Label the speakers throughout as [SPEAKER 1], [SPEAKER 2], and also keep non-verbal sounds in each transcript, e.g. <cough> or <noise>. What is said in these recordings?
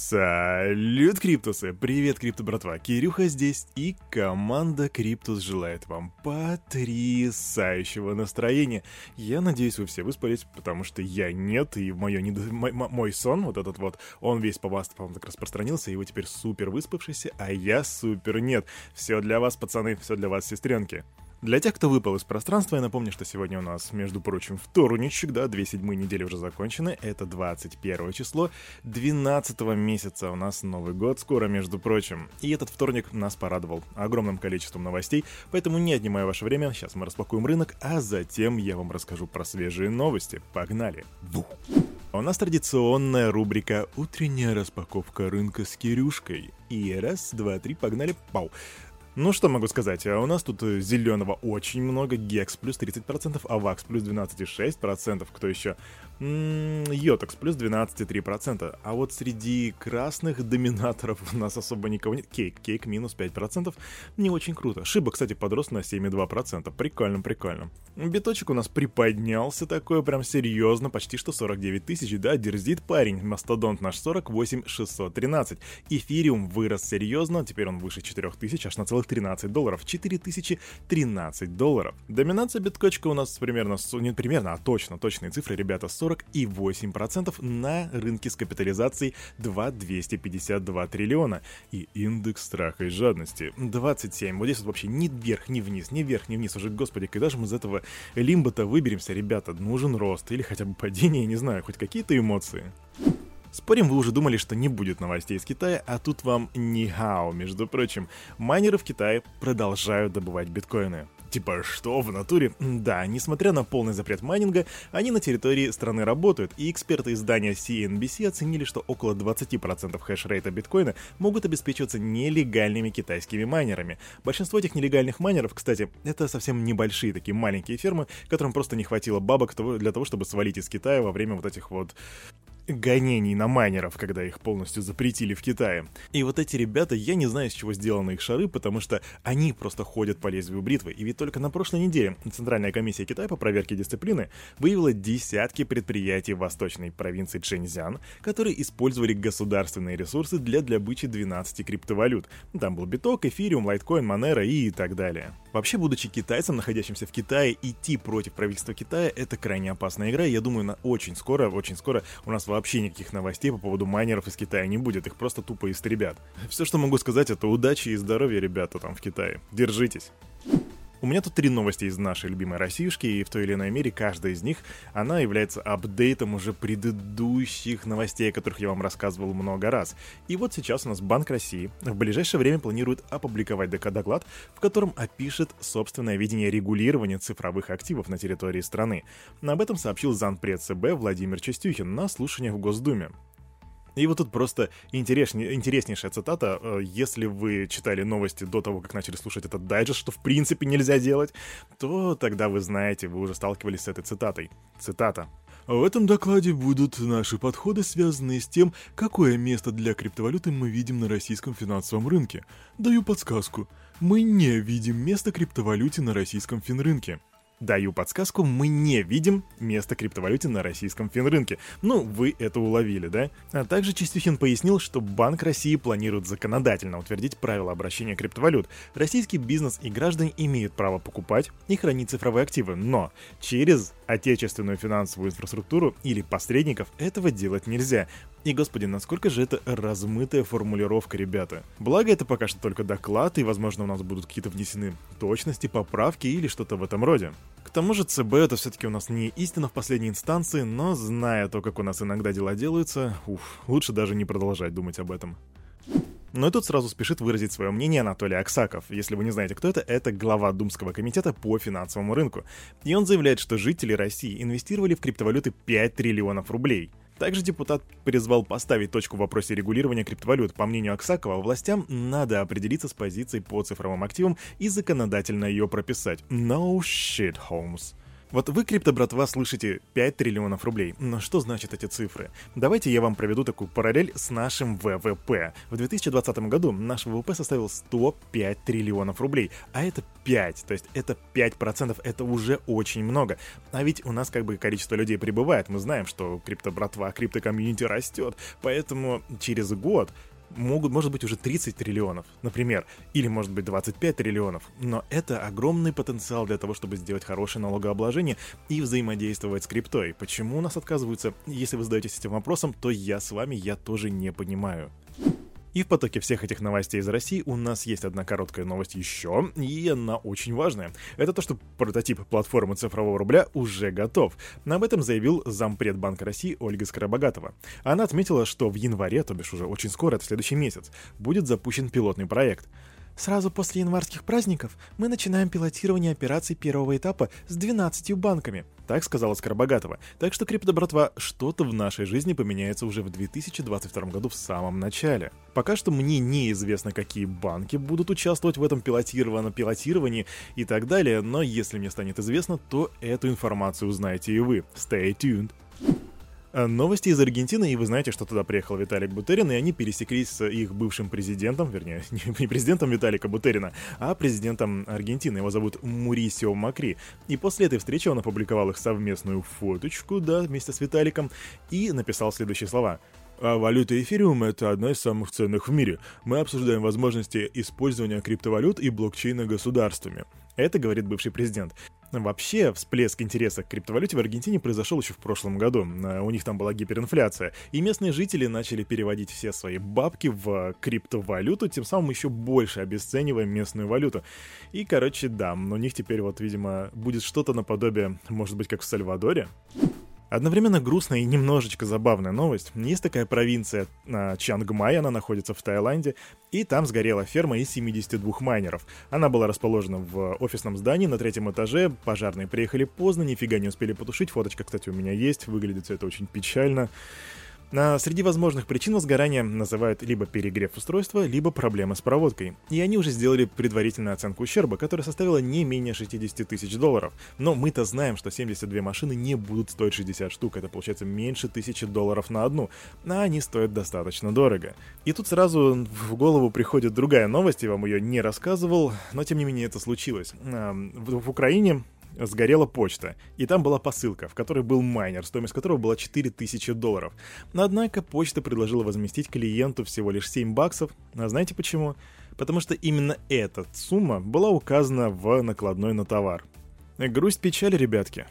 [SPEAKER 1] Салют, Криптусы! Привет, Крипто братва! Кирюха здесь, и команда Криптус желает вам потрясающего настроения. Я надеюсь, вы все выспались, потому что я нет, и мое недо... мой сон, вот этот вот, он весь по вас, по-моему, так распространился, и вы теперь супер выспавшийся, а я супер нет. Все для вас, пацаны, все для вас, сестренки. Для тех, кто выпал из пространства, я напомню, что сегодня у нас, между прочим, вторничек, да, две седьмые недели уже закончены, это 21 число 12 месяца, у нас Новый год скоро, между прочим. И этот вторник нас порадовал огромным количеством новостей, поэтому не отнимая ваше время, сейчас мы распакуем рынок, а затем я вам расскажу про свежие новости. Погнали! Бу! У нас традиционная рубрика «Утренняя распаковка рынка с Кирюшкой». И раз, два, три, погнали, пау! Ну, что могу сказать, а у нас тут э, зеленого очень много, Гекс плюс 30%, Авакс плюс 12,6%, кто еще? Йотекс плюс 12,3%. А вот среди красных доминаторов у нас особо никого нет. Кейк, Кейк минус 5%. Не очень круто. Шиба, кстати, подрос на 7,2%. Прикольно, прикольно. Биточек у нас приподнялся такой прям серьезно, почти что 49 тысяч, да, дерзит парень. Мастодонт наш 48 613. Эфириум вырос серьезно, теперь он выше 4 тысяч, аж на целых 13 долларов. 4013 долларов. Доминация биткочка у нас примерно, не примерно, а точно, точные цифры, ребята, 40 40,8% на рынке с капитализацией 2,252 триллиона. И индекс страха и жадности 27. Вот здесь вот вообще ни вверх, ни вниз, ни вверх, ни вниз. Уже, господи, когда же мы из этого лимба-то выберемся, ребята? Нужен рост или хотя бы падение, не знаю, хоть какие-то эмоции. Спорим, вы уже думали, что не будет новостей из Китая, а тут вам не хао, между прочим. Майнеры в Китае продолжают добывать биткоины. Типа, что в натуре? Да, несмотря на полный запрет майнинга, они на территории страны работают, и эксперты издания CNBC оценили, что около 20% хеш-рейта биткоина могут обеспечиваться нелегальными китайскими майнерами. Большинство этих нелегальных майнеров, кстати, это совсем небольшие такие маленькие фермы, которым просто не хватило бабок для того, чтобы свалить из Китая во время вот этих вот гонений на майнеров, когда их полностью запретили в Китае. И вот эти ребята, я не знаю, с чего сделаны их шары, потому что они просто ходят по лезвию бритвы. И ведь только на прошлой неделе Центральная комиссия Китая по проверке дисциплины выявила десятки предприятий в восточной провинции Чэньцзян, которые использовали государственные ресурсы для добычи 12 криптовалют. Там был биток, эфириум, лайткоин, монера и так далее. Вообще, будучи китайцем, находящимся в Китае, идти против правительства Китая — это крайне опасная игра, я думаю, на очень скоро, очень скоро у нас вообще никаких новостей по поводу майнеров из Китая не будет, их просто тупо истребят. Все, что могу сказать, это удачи и здоровья, ребята, там в Китае. Держитесь. У меня тут три новости из нашей любимой Россиюшки, и в той или иной мере каждая из них, она является апдейтом уже предыдущих новостей, о которых я вам рассказывал много раз. И вот сейчас у нас Банк России в ближайшее время планирует опубликовать доклад, в котором опишет собственное видение регулирования цифровых активов на территории страны. Об этом сообщил зампред ЦБ Владимир Чистюхин на слушаниях в Госдуме. И вот тут просто интересней, интереснейшая цитата. Э, если вы читали новости до того, как начали слушать этот дайджест, что в принципе нельзя делать, то тогда вы знаете, вы уже сталкивались с этой цитатой. Цитата. В этом докладе будут наши подходы, связанные с тем, какое место для криптовалюты мы видим на российском финансовом рынке. Даю подсказку. Мы не видим места криптовалюте на российском финрынке. Даю подсказку, мы не видим место криптовалюте на российском финрынке. Ну, вы это уловили, да? А также Чистюхин пояснил, что Банк России планирует законодательно утвердить правила обращения криптовалют. Российский бизнес и граждане имеют право покупать и хранить цифровые активы, но через отечественную финансовую инфраструктуру или посредников этого делать нельзя. И, господи, насколько же это размытая формулировка, ребята. Благо, это пока что только доклад, и, возможно, у нас будут какие-то внесены точности, поправки или что-то в этом роде. К тому же ЦБ это все-таки у нас не истина в последней инстанции, но зная то, как у нас иногда дела делаются, уф, лучше даже не продолжать думать об этом. Но и тут сразу спешит выразить свое мнение Анатолий Аксаков. Если вы не знаете, кто это, это глава Думского комитета по финансовому рынку. И он заявляет, что жители России инвестировали в криптовалюты 5 триллионов рублей. Также депутат призвал поставить точку в вопросе регулирования криптовалют. По мнению Аксакова, властям надо определиться с позицией по цифровым активам и законодательно ее прописать. No shit, Holmes. Вот вы, крипто-братва, слышите 5 триллионов рублей. Но что значат эти цифры? Давайте я вам проведу такую параллель с нашим ВВП. В 2020 году наш ВВП составил 105 триллионов рублей, а это 5, то есть это 5%, это уже очень много. А ведь у нас как бы количество людей прибывает, мы знаем, что крипто-братва, крипто-комьюнити растет, поэтому через год могут, может быть уже 30 триллионов, например, или может быть 25 триллионов, но это огромный потенциал для того, чтобы сделать хорошее налогообложение и взаимодействовать с криптой. Почему у нас отказываются? Если вы задаетесь этим вопросом, то я с вами, я тоже не понимаю. И в потоке всех этих новостей из России у нас есть одна короткая новость еще, и она очень важная. Это то, что прототип платформы цифрового рубля уже готов. Об этом заявил зампред Банка России Ольга Скоробогатова. Она отметила, что в январе, то бишь уже очень скоро, это следующий месяц, будет запущен пилотный проект. Сразу после январских праздников мы начинаем пилотирование операций первого этапа с 12 банками. Так сказала Скоробогатова. Так что, крипто-братва, что-то в нашей жизни поменяется уже в 2022 году в самом начале. Пока что мне неизвестно, какие банки будут участвовать в этом пилотированном пилотировании и так далее, но если мне станет известно, то эту информацию узнаете и вы. Stay tuned. Э, новости из Аргентины, и вы знаете, что туда приехал Виталик Бутерин, и они пересеклись с их бывшим президентом, вернее, <laughs> не президентом Виталика Бутерина, а президентом Аргентины. Его зовут Мурисио Макри. И после этой встречи он опубликовал их совместную фоточку, да, вместе с Виталиком, и написал следующие слова. А валюта эфириум — это одна из самых ценных в мире. Мы обсуждаем возможности использования криптовалют и блокчейна государствами. Это говорит бывший президент. Вообще, всплеск интереса к криптовалюте в Аргентине произошел еще в прошлом году. Э, у них там была гиперинфляция. И местные жители начали переводить все свои бабки в криптовалюту, тем самым еще больше обесценивая местную валюту. И, короче, да, у них теперь вот, видимо, будет что-то наподобие, может быть, как в Сальвадоре. Одновременно грустная и немножечко забавная новость. Есть такая провинция а, Чангмай, она находится в Таиланде, и там сгорела ферма из 72 майнеров. Она была расположена в офисном здании на третьем этаже, пожарные приехали поздно, нифига не успели потушить, фоточка, кстати, у меня есть, выглядит все это очень печально. А среди возможных причин возгорания называют либо перегрев устройства, либо проблемы с проводкой. И они уже сделали предварительную оценку ущерба, которая составила не менее 60 тысяч долларов. Но мы-то знаем, что 72 машины не будут стоить 60 штук, это получается меньше тысячи долларов на одну, а они стоят достаточно дорого. И тут сразу в голову приходит другая новость, я вам ее не рассказывал, но тем не менее это случилось. В, в Украине сгорела почта, и там была посылка, в которой был майнер, стоимость которого была 4000 долларов. Однако почта предложила возместить клиенту всего лишь 7 баксов, а знаете почему? Потому что именно эта сумма была указана в накладной на товар. Грусть печаль, ребятки.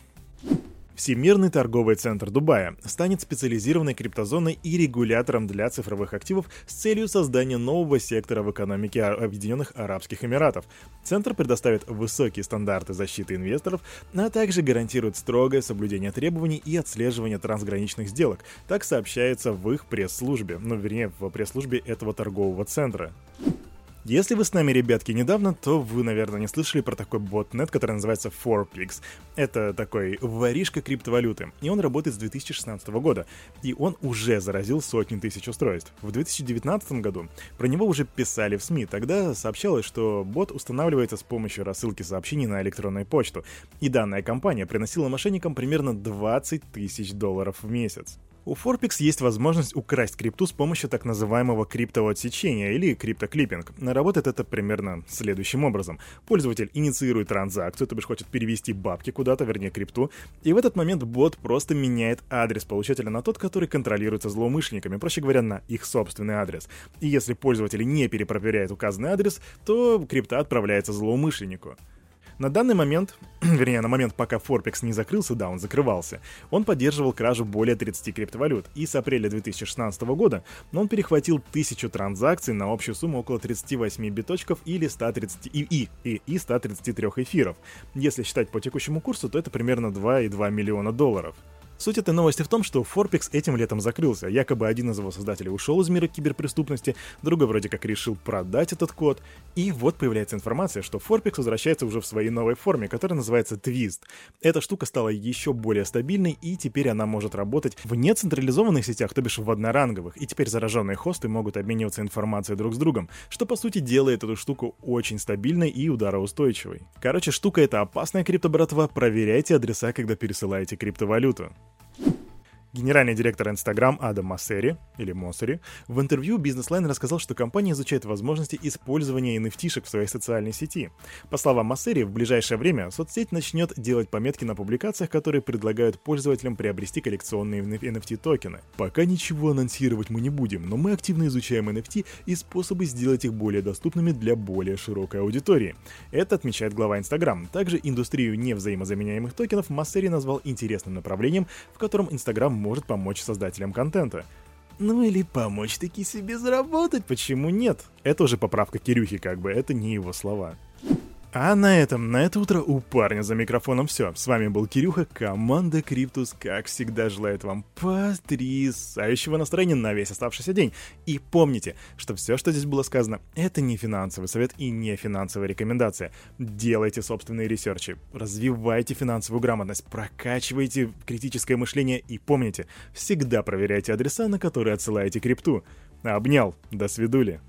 [SPEAKER 1] Всемирный торговый центр Дубая станет специализированной криптозоной и регулятором для цифровых активов с целью создания нового сектора в экономике Объединенных Арабских Эмиратов. Центр предоставит высокие стандарты защиты инвесторов, а также гарантирует строгое соблюдение требований и отслеживание трансграничных сделок. Так сообщается в их пресс-службе, ну вернее в пресс-службе этого торгового центра. Если вы с нами, ребятки, недавно, то вы, наверное, не слышали про такой ботнет, который называется 4Pix. Это такой воришка криптовалюты, и он работает с 2016 года, и он уже заразил сотни тысяч устройств. В 2019 году про него уже писали в СМИ, тогда сообщалось, что бот устанавливается с помощью рассылки сообщений на электронную почту, и данная компания приносила мошенникам примерно 20 тысяч долларов в месяц. У Forpix есть возможность украсть крипту с помощью так называемого криптового отсечения или криптоклиппинг. Работает это примерно следующим образом. Пользователь инициирует транзакцию, то бишь хочет перевести бабки куда-то, вернее крипту, и в этот момент бот просто меняет адрес получателя на тот, который контролируется злоумышленниками, проще говоря, на их собственный адрес. И если пользователь не перепроверяет указанный адрес, то крипта отправляется злоумышленнику. На данный момент, <clears throat> вернее, на момент, пока Forpex не закрылся, да, он закрывался, он поддерживал кражу более 30 криптовалют, и с апреля 2016 года он перехватил тысячу транзакций на общую сумму около 38 биточков или 130 и, и, и, и 133 эфиров. Если считать по текущему курсу, то это примерно 2,2 миллиона долларов. Суть этой новости в том, что Forpix этим летом закрылся. Якобы один из его создателей ушел из мира киберпреступности, другой вроде как решил продать этот код. И вот появляется информация, что Forpix возвращается уже в своей новой форме, которая называется Twist. Эта штука стала еще более стабильной, и теперь она может работать в нецентрализованных сетях, то бишь в одноранговых. И теперь зараженные хосты могут обмениваться информацией друг с другом, что по сути делает эту штуку очень стабильной и удароустойчивой. Короче, штука это опасная криптобратва, проверяйте адреса, когда пересылаете криптовалюту. Генеральный директор Instagram Адам Массери, или Моссери, в интервью Business Line рассказал, что компания изучает возможности использования NFT -шек в своей социальной сети. По словам Массери, в ближайшее время соцсеть начнет делать пометки на публикациях, которые предлагают пользователям приобрести коллекционные NFT-токены. Пока ничего анонсировать мы не будем, но мы активно изучаем NFT и способы сделать их более доступными для более широкой аудитории. Это отмечает глава Instagram. Также индустрию невзаимозаменяемых токенов Массери назвал интересным направлением, в котором Instagram может помочь создателям контента. Ну или помочь таки себе заработать, почему нет? Это уже поправка Кирюхи как бы, это не его слова. А на этом, на это утро у парня за микрофоном все. С вами был Кирюха, команда Криптус, как всегда, желает вам потрясающего настроения на весь оставшийся день. И помните, что все, что здесь было сказано, это не финансовый совет и не финансовая рекомендация. Делайте собственные research и, развивайте финансовую грамотность, прокачивайте критическое мышление и помните, всегда проверяйте адреса, на которые отсылаете крипту. Обнял, до свидули.